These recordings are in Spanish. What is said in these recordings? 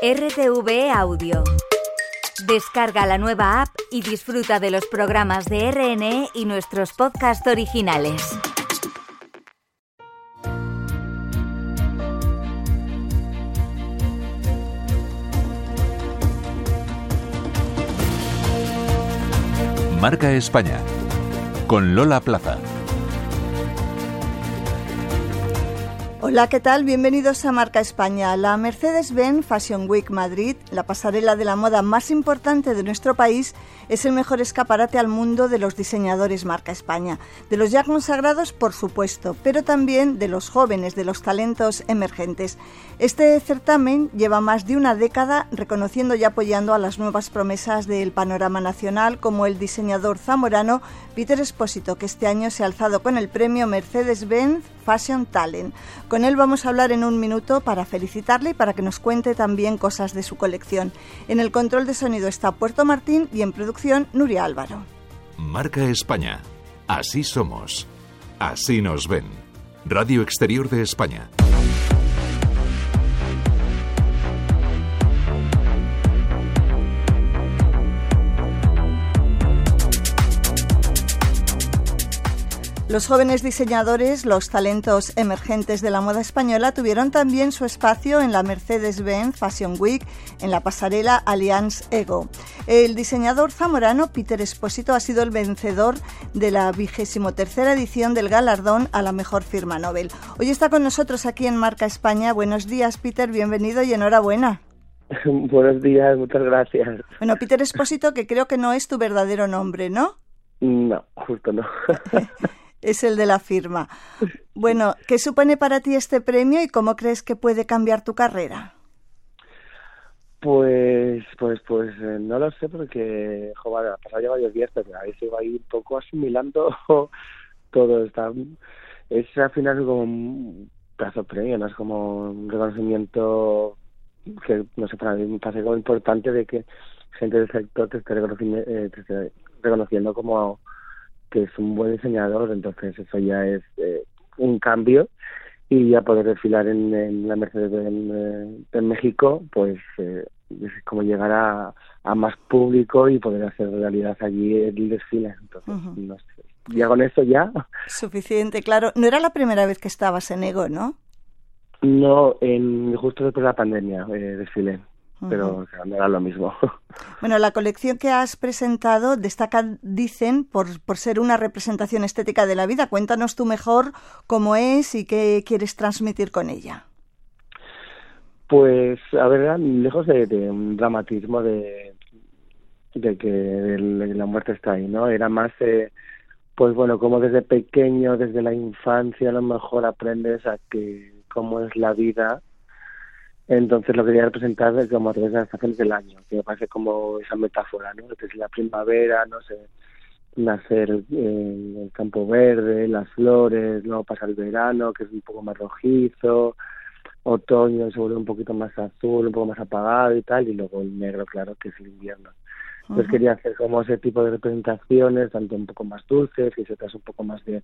RTV Audio. Descarga la nueva app y disfruta de los programas de RNE y nuestros podcasts originales. Marca España con Lola Plaza. Hola, ¿qué tal? Bienvenidos a Marca España. La Mercedes-Benz Fashion Week Madrid, la pasarela de la moda más importante de nuestro país, es el mejor escaparate al mundo de los diseñadores Marca España. De los ya consagrados, por supuesto, pero también de los jóvenes, de los talentos emergentes. Este certamen lleva más de una década reconociendo y apoyando a las nuevas promesas del panorama nacional, como el diseñador zamorano Peter Espósito, que este año se ha alzado con el premio Mercedes-Benz Fashion Talent. Con él vamos a hablar en un minuto para felicitarle y para que nos cuente también cosas de su colección. En el control de sonido está Puerto Martín y en producción Nuria Álvaro. Marca España. Así somos. Así nos ven. Radio Exterior de España. Los jóvenes diseñadores, los talentos emergentes de la moda española, tuvieron también su espacio en la Mercedes-Benz Fashion Week, en la pasarela Allianz Ego. El diseñador zamorano Peter Esposito ha sido el vencedor de la vigésimo tercera edición del galardón a la mejor firma Nobel. Hoy está con nosotros aquí en Marca España. Buenos días, Peter, bienvenido y enhorabuena. Buenos días, muchas gracias. Bueno, Peter Esposito, que creo que no es tu verdadero nombre, ¿no? No, justo no. es el de la firma. Bueno, ¿qué supone para ti este premio y cómo crees que puede cambiar tu carrera? Pues, pues, pues eh, no lo sé porque, joder, ha pasado ya varios días, pero a veces va ahí un poco asimilando todo. Está, es al final como un plazo premio, no es como un reconocimiento que, no sé, para mí me parece como importante de que gente del sector te esté eh, te esté reconociendo como que es un buen diseñador, entonces eso ya es eh, un cambio y ya poder desfilar en, la Mercedes en, eh, México, pues eh, es como llegar a, más público y poder hacer realidad allí el desfile. Entonces, ya con eso ya. Suficiente, claro. No era la primera vez que estabas en Ego, ¿no? No, en, justo después de la pandemia eh, desfilé pero no era lo mismo. Bueno, la colección que has presentado destaca, dicen, por, por ser una representación estética de la vida. Cuéntanos tú mejor cómo es y qué quieres transmitir con ella. Pues, a ver, lejos de, un dramatismo de, de que la muerte está ahí, ¿no? Era más, eh, pues bueno, como desde pequeño, desde la infancia, a lo mejor aprendes a que cómo es la vida entonces lo quería representar como a través de las estaciones del año, que me parece como esa metáfora, ¿no? Desde la primavera, no sé, nacer en el campo verde, las flores, luego pasa el verano, que es un poco más rojizo, otoño se vuelve un poquito más azul, un poco más apagado y tal, y luego el negro, claro, que es el invierno. Entonces quería hacer como ese tipo de representaciones, tanto un poco más dulces y otras un poco más de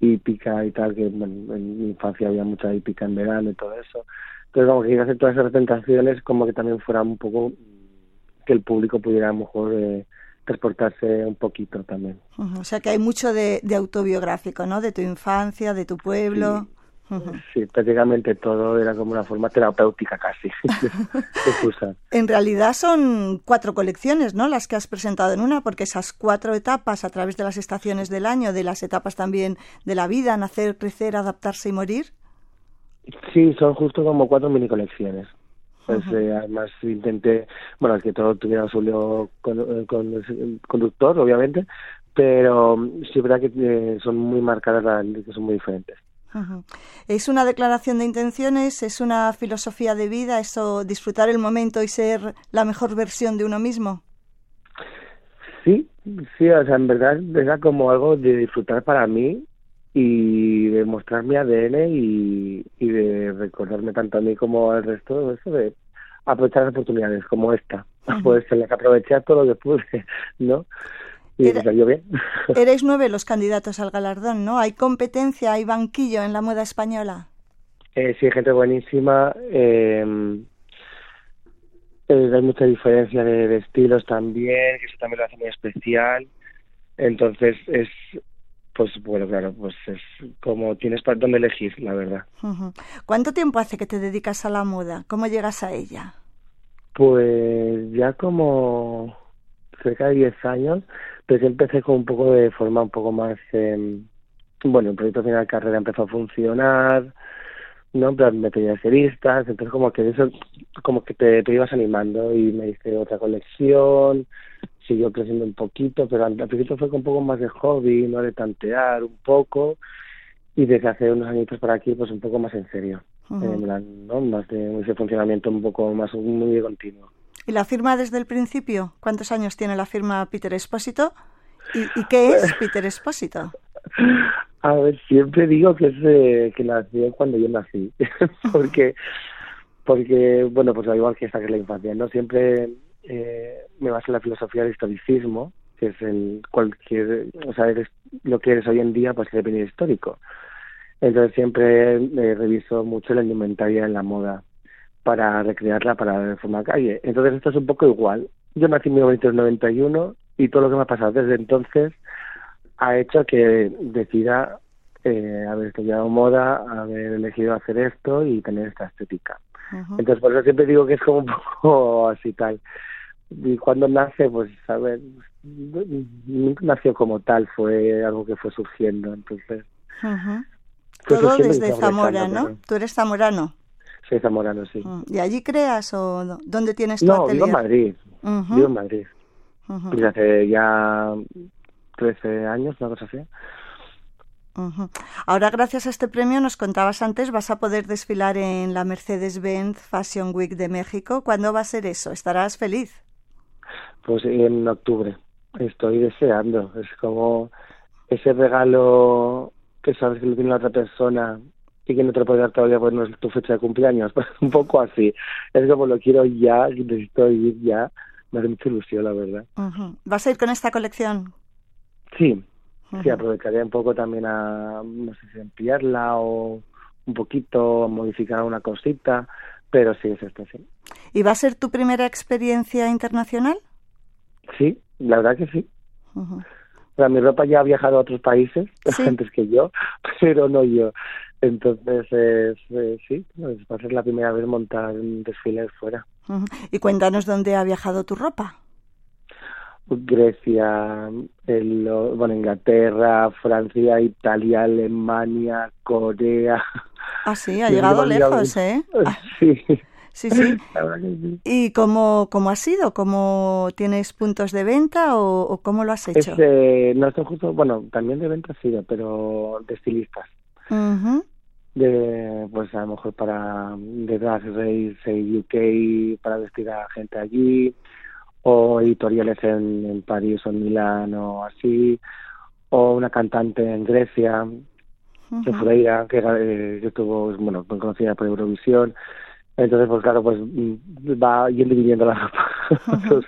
hípica y tal, que en mi infancia había mucha hípica en verano y todo eso. Entonces, como que hacer todas esas representaciones como que también fuera un poco que el público pudiera a lo mejor eh, transportarse un poquito también. O sea que hay mucho de, autobiográfico, ¿no? De tu infancia, de tu pueblo. Sí. prácticamente todo era como una forma terapéutica casi. en realidad son cuatro colecciones, ¿no? Las que has presentado en una, porque esas cuatro etapas a través de las estaciones del año, de las etapas también de la vida, nacer, crecer, adaptarse y morir. Sí, son justo como cuatro mini colecciones. Pues, eh, además intenté, bueno, que todo tuviera su con, eh, con, conductor, obviamente, pero sí es verdad que eh, son muy marcadas, que son muy diferentes. ¿Es una declaración de intenciones? ¿Es una filosofía de vida? ¿Eso disfrutar el momento y ser la mejor versión de uno mismo? Sí, sí, o sea, en verdad era como algo de disfrutar para mí y de mostrar mi ADN y, de recordarme tanto a mí como al resto eso de aprovechar oportunidades como esta, pues se las aproveché todo lo que pude, ¿no? Y me salió bien. Eres nueve los candidatos al galardón, ¿no? ¿Hay competencia, hay banquillo en la moda española? Eh, sí, gente buenísima. Eh, Eh, hay mucha diferencia de, estilos también, que eso también lo hace muy especial. Entonces es, pues bueno, claro, pues es como tienes para dónde elegir, la verdad. ¿Cuánto tiempo hace que te dedicas a la moda? ¿Cómo llegas a ella? Pues ya como cerca de 10 años, pero empecé con un poco de forma un poco más, eh, bueno, el proyecto final de carrera empezó a funcionar, ¿no? Plan, me pedía seristas, entonces como que eso, como que te, te ibas animando y me hice otra colección, siguió creciendo un poquito, pero al, principio fue con un poco más de hobby, ¿no? De tantear un poco, y desde hace unos añitos para aquí, pues un poco más en serio, en plan, ¿no? Más de ese funcionamiento un poco más, muy continuo. ¿Y la firma desde el principio? ¿Cuántos años tiene la firma Peter Espósito? ¿Y, y qué es Peter Espósito? A ver, siempre digo que es eh, que nació cuando yo nací, porque, porque bueno, pues igual que esta que es la infancia, ¿no? Siempre eh, me baso en la filosofía del historicismo, que es el cualquier, o sea, eres, lo que eres hoy en día, pues depende histórico. Entonces siempre eh, reviso mucho la indumentaria en la moda para recrearla para de forma calle. Entonces esto es un poco igual. Yo nací en 1991 y todo lo que me ha pasado desde entonces ha hecho que decida eh, haber estudiado moda, haber elegido hacer esto y tener esta estética. Entonces, por eso siempre digo que es como un poco así tal. Y cuando nace, pues, a ver, nunca nació como tal, fue algo que fue surgiendo, entonces. Todo desde Zamora, ¿no? ¿Tú eres zamorano? Soy zamorano, sí. Mm. ¿Y allí creas o dónde tienes tu no, vivo en Madrid. Vivo en Madrid. Desde hace ya 13 años, una cosa así. Ahora, gracias a este premio, nos contabas antes, vas a poder desfilar en la Mercedes-Benz Fashion Week de México. ¿Cuándo va a ser eso? ¿Estarás feliz? Pues en octubre. Estoy deseando. Es como ese regalo que sabes que lo tiene la otra persona y que no te lo puede dar todavía porque no es tu fecha de cumpleaños. Pues un poco así. Es como lo quiero ya, necesito ir ya. Me hace mucha ilusión, la verdad. ¿Vas a ir con esta colección? Sí, sí, aprovecharía un poco también a, no sé si ampliarla o un poquito, modificar una cosita, pero sí, es esto, sí. ¿Y va a ser tu primera experiencia internacional? Sí, la verdad que sí. mi ropa ya ha viajado a otros países antes que yo, pero no yo. Entonces, eh, sí, pues va a ser la primera vez montar un desfile fuera. Y cuéntanos dónde ha viajado tu ropa. Grecia, el, bueno, Inglaterra, Francia, Italia, Alemania, Corea. Ah, sí, ha llegado lejos, ¿eh? Sí. Sí, sí. ¿Y cómo, cómo ha sido? ¿Cómo tienes puntos de venta o, cómo lo has hecho? no, estoy justo, bueno, también de venta ha sido, pero de estilistas. De, pues a lo mejor para de Drag Race UK, para vestir a gente allí, o editoriales en, en París o en Milán o así, o una cantante en Grecia, uh -huh. que, eh, que estuvo, bueno, muy conocida por Eurovisión. Entonces, pues claro, pues mm, va yendo y la ropa.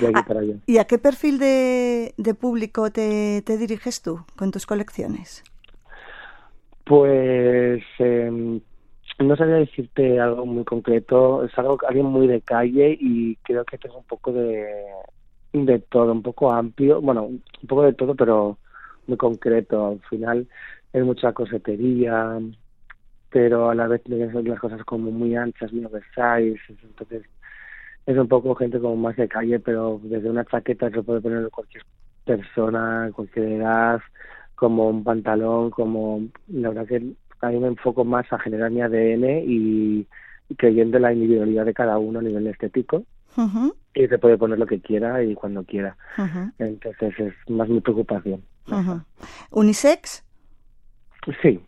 de aquí para allá. ¿Y a qué perfil de, de público te, te diriges tú con tus colecciones? Pues eh, no sabía decirte algo muy concreto, es algo alguien muy de calle y creo que tengo un poco de de todo, un poco amplio, bueno, un poco de todo, pero muy concreto. Al final es mucha cosetería, pero a la vez las cosas como muy anchas, muy oversize, entonces es un poco gente como más de calle, pero desde una chaqueta se puede poner cualquier persona, cualquier edad, como un pantalón, como la verdad que a mí me enfoco más a generar mi ADN y, creyendo en la individualidad de cada uno a nivel estético. Y se puede poner lo que quiera y cuando quiera. Entonces es más mi preocupación. ¿Unisex? Sí.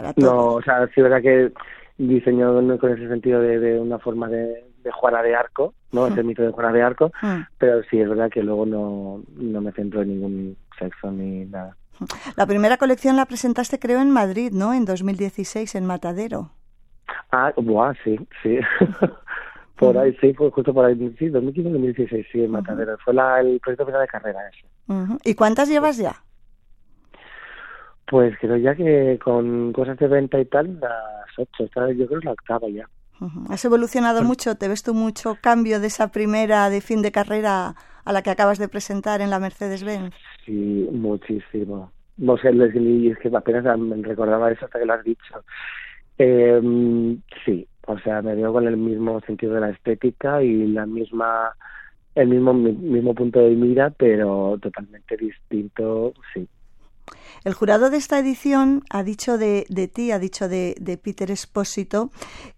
Para No, o sea, sí es verdad que diseño con ese sentido de, una forma de, de Juana de Arco, ¿no? Ese mito de Juana de Arco, pero sí es verdad que luego no, no me centro en ningún sexo ni nada. La primera colección la presentaste, creo, en Madrid, ¿no? En 2016, en Matadero. Ah, buah, sí, sí. por ahí, sí, fue justo por ahí, sí, 2015-2016, sí, en Matadero. Fue la, el proyecto final de carrera ese. ¿Y cuántas llevas ya? Pues creo ya que con cosas de venta y tal, las ocho. Esta yo creo que la octava ya. ¿Has evolucionado mucho? ¿Te ves tú mucho cambio de esa primera de fin de carrera a la que acabas de presentar en la Mercedes-Benz? Sí, muchísimo. No sé, es que apenas me recordaba eso hasta que lo has dicho. Eh, sí, o sea, me veo con el mismo sentido de la estética y la misma el mismo mismo punto de mira, pero totalmente distinto, sí. El jurado de esta edición ha dicho de, de ti, ha dicho de, de Peter Espósito,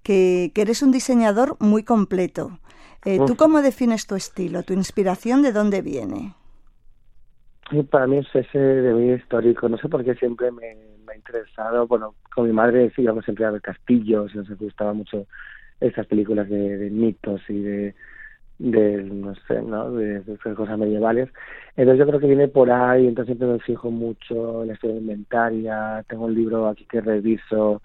que, que, eres un diseñador muy completo. Eh, ¿Tú cómo defines tu estilo? ¿Tu inspiración de dónde viene? para mí es ese de muy histórico. No sé por qué siempre me, ha interesado. Bueno, con mi madre íbamos siempre a ver castillos, nos gustaba mucho esas películas de, mitos y de, de no sé, ¿no? De, cosas medievales. Entonces yo creo que viene por ahí, entonces siempre me fijo mucho en la historia inventaria, tengo un libro aquí que reviso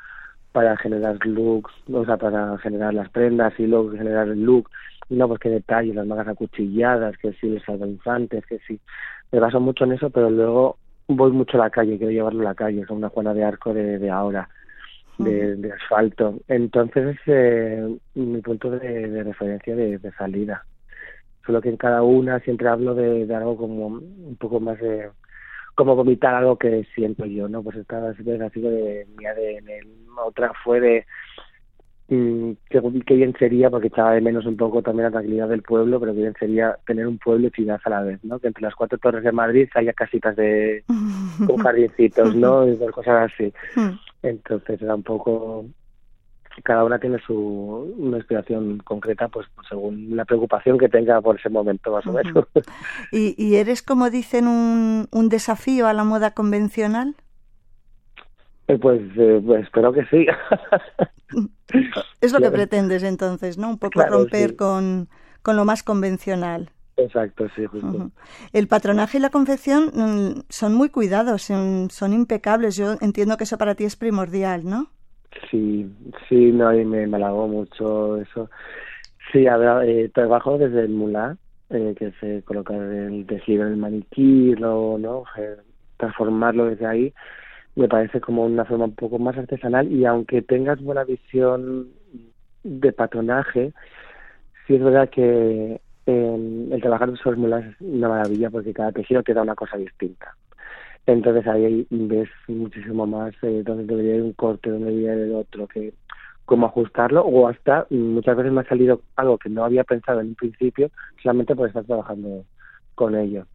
para generar looks, o sea, para generar las prendas y luego generar el look, y no, pues qué detalles, las mangas acuchilladas, que sí, los infantes, que sí, me baso mucho en eso, pero luego voy mucho a la calle, quiero llevarlo a la calle, con una Juana de Arco de, de ahora, de, de asfalto. Entonces es eh, mi punto de, referencia de, salida. Solo que en cada una siempre hablo de, algo como un poco más de como vomitar algo que siento yo, ¿no? Pues esta vez ha sido de mi ADN, otra fue de Mm, que, que, bien sería, porque echaba de menos un poco también la tranquilidad del pueblo, pero que bien sería tener un pueblo y ciudad a la vez, ¿no? Que entre las cuatro torres de Madrid haya casitas de con jardincitos, ¿no? Y cosas así. Entonces era un poco cada una tiene su una inspiración concreta pues según la preocupación que tenga por ese momento más o menos. ¿Y, ¿Y eres como dicen un, un desafío a la moda convencional? Eh, pues, eh, pues, espero que sí. es lo que pretendes entonces, ¿no? Un poco romper con, con lo más convencional. Exacto, sí, justo. El patronaje y la confección mm, son muy cuidados, son, son, impecables. Yo entiendo que eso para ti es primordial, ¿no? Sí, sí, no, y me, me halagó mucho eso. Sí, eh, trabajo desde el mulá, eh, que se coloca el tejido en el maniquí, luego, ¿no? transformarlo desde ahí me parece como una forma un poco más artesanal y aunque tengas buena visión de patronaje, sí es verdad que eh, el trabajar en fórmulas es una maravilla porque cada tejido te da una cosa distinta. Entonces ahí ves muchísimo más eh, dónde debería ir un corte, dónde debería ir el otro, que cómo ajustarlo o hasta muchas veces me ha salido algo que no había pensado en un principio solamente por estar trabajando con ello.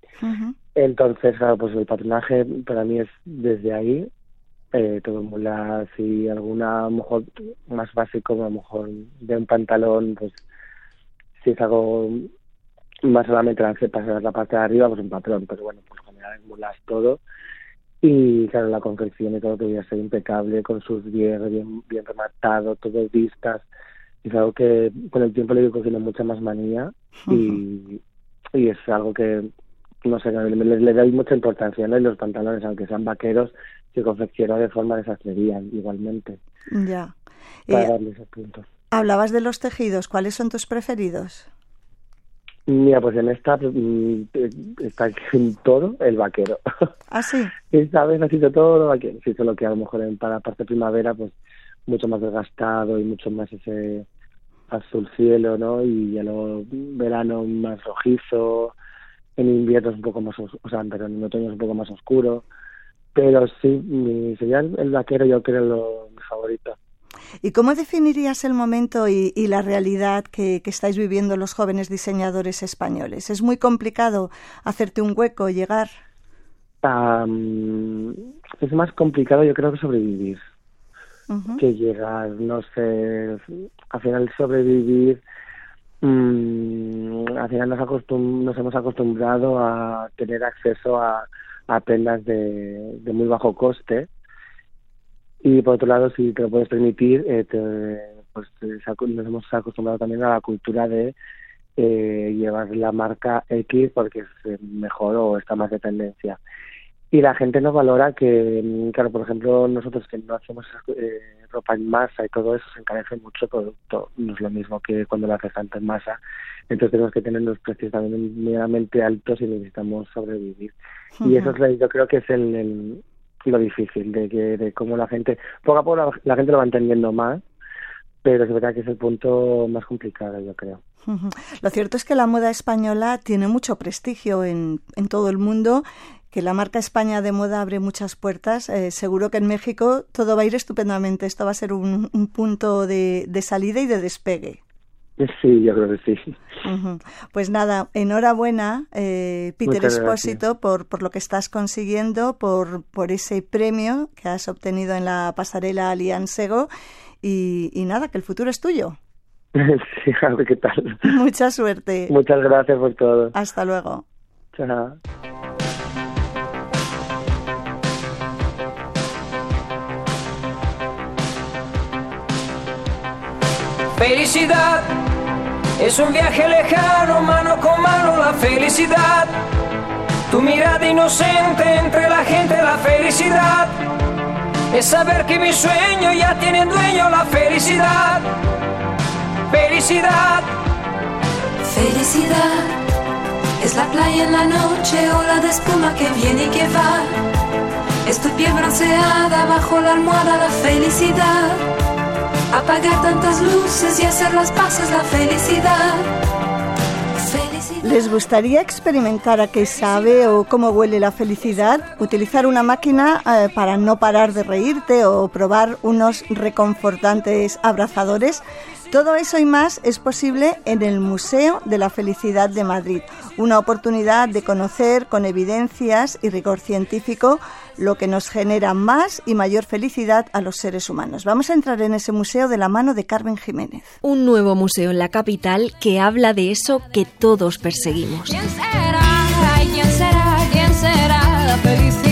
Entonces, claro, pues el patronaje para mí es desde ahí, eh, todo mulas y alguna, a lo mejor más básico, a lo mejor de un pantalón, pues si es algo más solamente la, pasar la parte de arriba, pues un patrón, pero bueno, por general mulas todo. Y claro, la confección y todo debería ser impecable, con sus hierros bien, bien rematado, todo vistas. Es algo que con el tiempo le digo que tiene mucha más manía y, y es algo que no sé, le, doy mucha importancia, ¿no? Y los pantalones, aunque sean vaqueros, se confeccionan de forma de sastrería igualmente. Ya. Para eh, darle esos puntos. Hablabas de los tejidos, ¿cuáles son tus preferidos? Mira, pues en esta mm, está en todo el vaquero. ¿Ah, sí? Esta vez ha sido todo vaquero. Sí, solo que a lo mejor en, para parte primavera, pues mucho más desgastado y mucho más ese azul cielo, ¿no? Y ya luego verano más rojizo, en invierno es un poco más, o sea, pero en otoño es un poco más oscuro. Pero sí, mi, sería el, vaquero yo creo lo, mi favorito. ¿Y cómo definirías el momento y, la realidad que, estáis viviendo los jóvenes diseñadores españoles? ¿Es muy complicado hacerte un hueco, llegar? es más complicado yo creo que sobrevivir que llegar, no sé, al final sobrevivir mmm, al final nos, nos hemos acostumbrado a tener acceso a, a prendas de, de muy bajo coste y por otro lado si te lo puedes permitir eh, pues nos hemos acostumbrado también a la cultura de eh, llevar la marca X porque es mejor o está más de tendencia. Y la gente no valora que, mm, claro, por ejemplo, nosotros que no hacemos eh, ropa en masa y todo eso se encarece mucho el producto, no es lo mismo que cuando lo haces tanto en masa, entonces tenemos que tener los precios también medianamente altos y necesitamos sobrevivir. Y eso es, yo creo que es el, lo difícil, de que de cómo la gente, poco a poco la, gente lo va entendiendo más, pero es verdad que es el punto más complicado, yo creo. Lo cierto es que la moda española tiene mucho prestigio en, en todo el mundo que la marca España de moda abre muchas puertas. Eh, seguro que en México todo va a ir estupendamente. Esto va a ser un, punto de, salida y de despegue. Sí, yo creo que sí. Pues nada, enhorabuena, eh, Peter Espósito, por, por lo que estás consiguiendo, por, por ese premio que has obtenido en la pasarela Aliansego. Y, y nada, que el futuro es tuyo. sí, a ver qué tal. Mucha suerte. Muchas gracias por todo. Hasta luego. Chao. Felicidad es un viaje lejano, mano con mano la felicidad. Tu mirada inocente entre la gente, la felicidad. Es saber que mi sueño ya tiene dueño la felicidad. Felicidad. Felicidad. Es la playa en la noche, ola de espuma que viene y que va. Es tu piel bronceada bajo la almohada, la felicidad apagar tantas luces y hacer las paces la felicidad. ¿Les gustaría experimentar a qué sabe o cómo huele la felicidad? ¿Utilizar una máquina eh, para no parar de reírte o probar unos reconfortantes abrazadores? Todo eso y más es posible en el Museo de la Felicidad de Madrid, una oportunidad de conocer con evidencias y rigor científico lo que nos genera más y mayor felicidad a los seres humanos. Vamos a entrar en ese museo de la mano de Carmen Jiménez. Un nuevo museo en la capital que habla de eso que todos perseguimos. ¿Quién será? ¿Quién será? ¿Quién será la felicidad?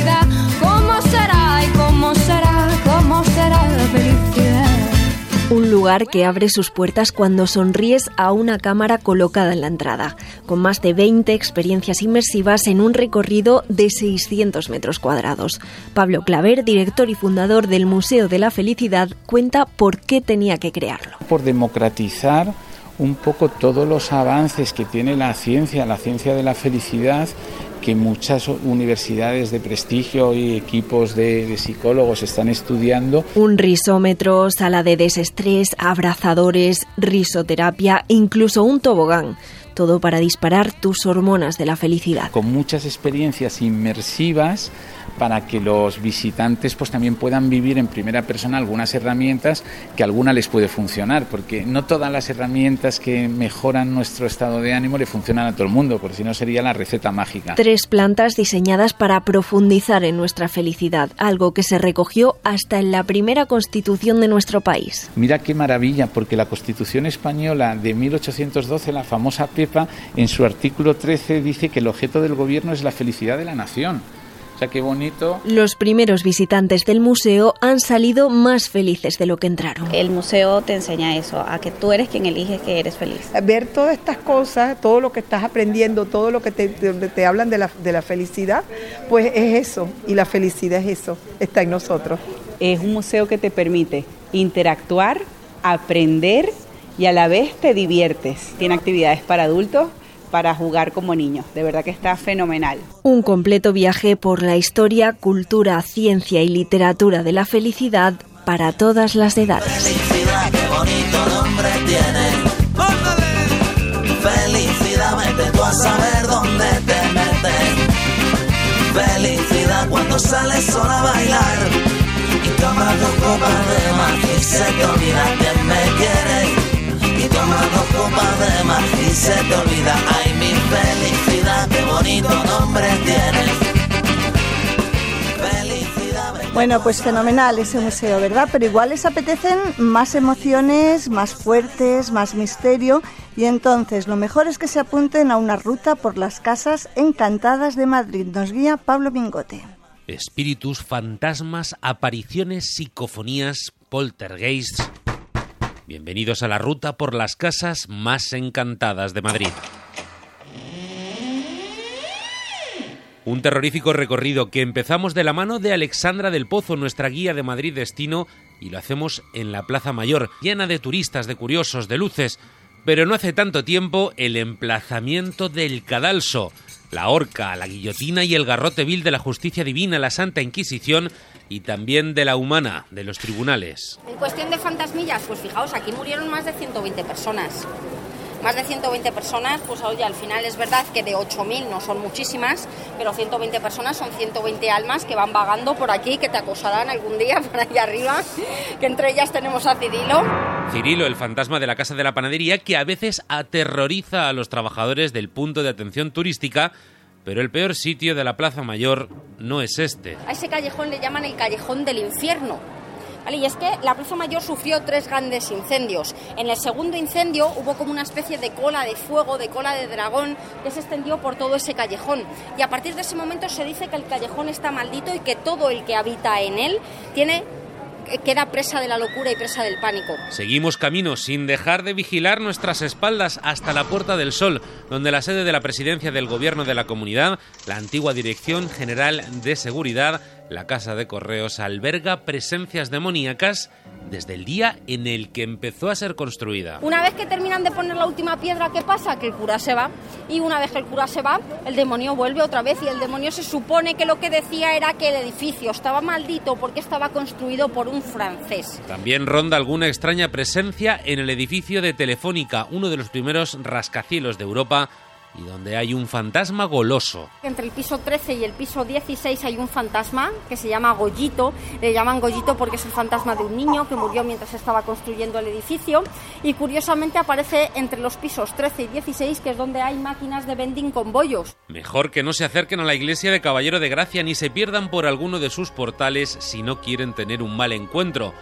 Que abre sus puertas cuando sonríes a una cámara colocada en la entrada, con más de 20 experiencias inmersivas en un recorrido de 600 metros cuadrados. Pablo Claver, director y fundador del Museo de la Felicidad, cuenta por qué tenía que crearlo. Por democratizar un poco todos los avances que tiene la ciencia, la ciencia de la felicidad que muchas universidades de prestigio y equipos de, psicólogos están estudiando. Un risómetro, sala de desestrés, abrazadores, risoterapia, incluso un tobogán todo para disparar tus hormonas de la felicidad. Con muchas experiencias inmersivas para que los visitantes pues también puedan vivir en primera persona algunas herramientas que alguna les puede funcionar, porque no todas las herramientas que mejoran nuestro estado de ánimo le funcionan a todo el mundo, porque si no sería la receta mágica. Tres plantas diseñadas para profundizar en nuestra felicidad, algo que se recogió hasta en la primera constitución de nuestro país. Mira qué maravilla, porque la Constitución española de 1812, la famosa En su artículo 13 dice que el objeto del gobierno es la felicidad de la nación. O sea, qué bonito. Los primeros visitantes del museo han salido más felices de lo que entraron. El museo te enseña eso, a que tú eres quien eliges que eres feliz. Ver todas estas cosas, todo lo que estás aprendiendo, todo lo que te, te hablan de la, de la felicidad, pues es eso. Y la felicidad es eso, está en nosotros. Es un museo que te permite interactuar, aprender y a la vez te diviertes. Tiene actividades para adultos para jugar como niños. De verdad que está fenomenal. Un completo viaje por la historia, cultura, ciencia y literatura de la felicidad para todas las edades. Felicidad, qué bonito nombre tiene. Felicidad, vete tú a saber dónde te metes. Felicidad cuando sales sola a bailar y tomas dos copas de más y se te olvida quién me quiere copas de más y se te olvida, ay mi felicidad, qué bonito nombre tienes. Bueno, pues fenomenal ese museo, ¿verdad? Pero igual les apetecen más emociones, más fuertes, más misterio. Y entonces lo mejor es que se apunten a una ruta por las casas encantadas de Madrid. Nos guía Pablo Mingote. Espíritus, fantasmas, apariciones, psicofonías, poltergeists Bienvenidos a la ruta por las casas más encantadas de Madrid. Un terrorífico recorrido que empezamos de la mano de Alexandra del Pozo, nuestra guía de Madrid Destino, y lo hacemos en la Plaza Mayor, llena de turistas, de curiosos, de luces. Pero no hace tanto tiempo el emplazamiento del cadalso, la horca, la guillotina y el garrote vil de la justicia divina, la Santa Inquisición, y también de la humana, de los tribunales. En cuestión de fantasmillas, pues fijaos, aquí murieron más de 120 personas. Más de 120 personas, pues oye, al final es verdad que de 8.000 no son muchísimas, pero 120 personas son 120 almas que van vagando por aquí, que te acosarán algún día por allá arriba, que entre ellas tenemos a Cirilo. Cirilo, el fantasma de la casa de la panadería, que a veces aterroriza a los trabajadores del punto de atención turística, pero el peor sitio de la Plaza Mayor no es este. A ese callejón le llaman el callejón del infierno. Y es que la Plaza Mayor sufrió tres grandes incendios. En el segundo incendio hubo como una especie de cola de fuego, de cola de dragón, que se extendió por todo ese callejón. Y a partir de ese momento se dice que el callejón está maldito y que todo el que habita en él tiene queda presa de la locura y presa del pánico. Seguimos camino sin dejar de vigilar nuestras espaldas hasta la Puerta del Sol, donde la sede de la presidencia del gobierno de la comunidad, la antigua Dirección General de Seguridad, la Casa de Correos, alberga presencias demoníacas desde el día en el que empezó a ser construida. Una vez que terminan de poner la última piedra, ¿qué pasa? Que el cura se va. Y una vez que el cura se va, el demonio vuelve otra vez. Y el demonio se supone que lo que decía era que el edificio estaba maldito porque estaba construido por un francés. También ronda alguna extraña presencia en el edificio de Telefónica, uno de los primeros rascacielos de Europa y donde hay un fantasma goloso. Entre el piso 13 y el piso 16 hay un fantasma que se llama Goyito. Le llaman Goyito porque es el fantasma de un niño que murió mientras estaba construyendo el edificio. Y curiosamente aparece entre los pisos 13 y 16, que es donde hay máquinas de vending con bollos. Mejor que no se acerquen a la iglesia de Caballero de Gracia ni se pierdan por alguno de sus portales si no quieren tener un mal encuentro.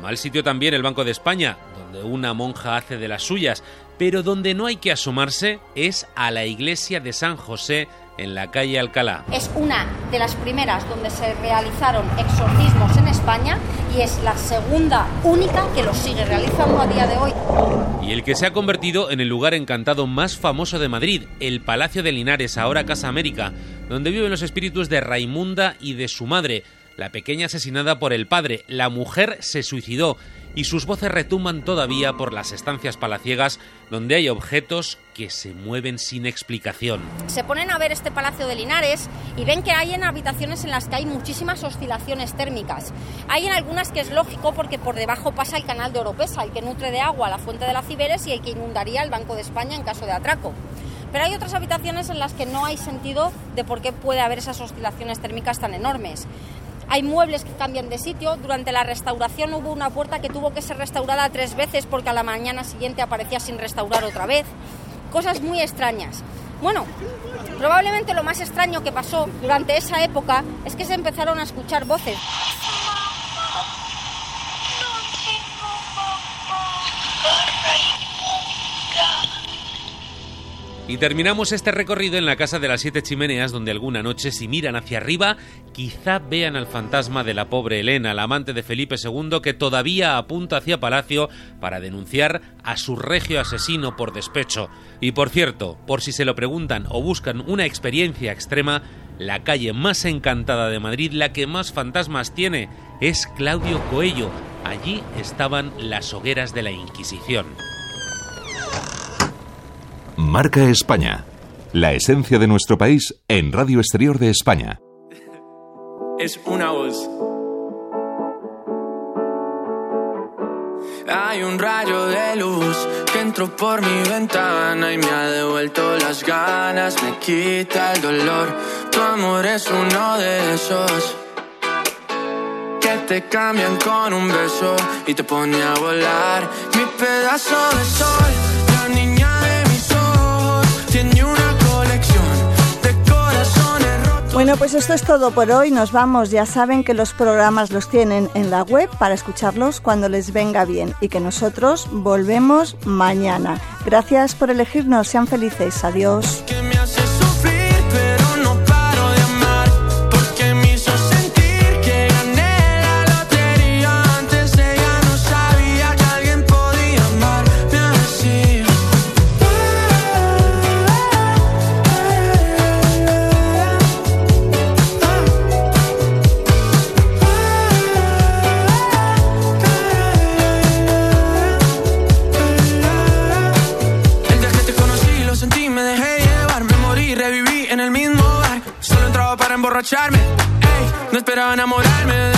Mal sitio también el Banco de España, donde una monja hace de las suyas, pero donde no hay que asomarse es a la iglesia de San José en la calle Alcalá. Es una de las primeras donde se realizaron exorcismos en España y es la segunda única que los sigue realizando a día de hoy. Y el que se ha convertido en el lugar encantado más famoso de Madrid, el Palacio de Linares, ahora Casa América, donde viven los espíritus de Raimunda y de su madre, la pequeña asesinada por el padre. La mujer se suicidó y sus voces retumban todavía por las estancias palaciegas donde hay objetos que se mueven sin explicación. Se ponen a ver este Palacio de Linares y ven que hay en habitaciones en las que hay muchísimas oscilaciones térmicas. Hay en algunas que es lógico porque por debajo pasa el canal de Oropesa, el que nutre de agua la fuente de la Ciberes y el que inundaría el Banco de España en caso de atraco. Pero hay otras habitaciones en las que no hay sentido de por qué puede haber esas oscilaciones térmicas tan enormes. Hay muebles que cambian de sitio. Durante la restauración hubo una puerta que tuvo que ser restaurada tres veces porque a la mañana siguiente aparecía sin restaurar otra vez. Cosas muy extrañas. Bueno, probablemente lo más extraño que pasó durante esa época es que se empezaron a escuchar voces. Y terminamos este recorrido en la Casa de las Siete Chimeneas, donde alguna noche, si miran hacia arriba, quizá vean al fantasma de la pobre Elena, la amante de Felipe II, que todavía apunta hacia Palacio para denunciar a su regio asesino por despecho. Y por cierto, por si se lo preguntan o buscan una experiencia extrema, la calle más encantada de Madrid, la que más fantasmas tiene, es Claudio Coello. Allí estaban las hogueras de la Inquisición. Marca España. La esencia de nuestro país en Radio Exterior de España. Es una voz. Hay un rayo de luz que entró por mi ventana y me ha devuelto las ganas, me quita el dolor. Tu amor es uno de esos que te cambian con un beso y te pone a volar. Mi pedazo de sol, Bueno, pues esto es todo por hoy. Nos vamos. Ya saben que los programas los tienen en la web para escucharlos cuando les venga bien y que nosotros volvemos mañana. Gracias por elegirnos. Sean felices. Adiós. Ey, no esperaba enamorarme